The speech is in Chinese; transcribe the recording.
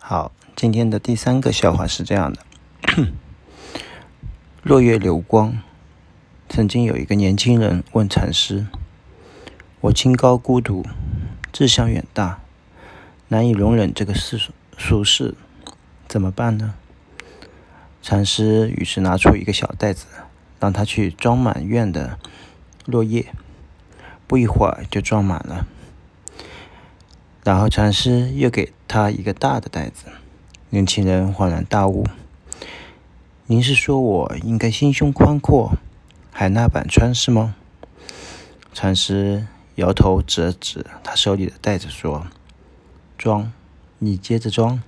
好，今天的第三个笑话是这样的：落月流光。曾经有一个年轻人问禅师：“我清高孤独，志向远大，难以容忍这个世俗世，怎么办呢？”禅师于是拿出一个小袋子，让他去装满院的落叶。不一会儿就装满了。然后禅师又给他一个大的袋子。年轻人恍然大悟：“您是说我应该心胸宽阔？”海纳百川是吗？禅师摇头指了指他手里的袋子，说：“装，你接着装。”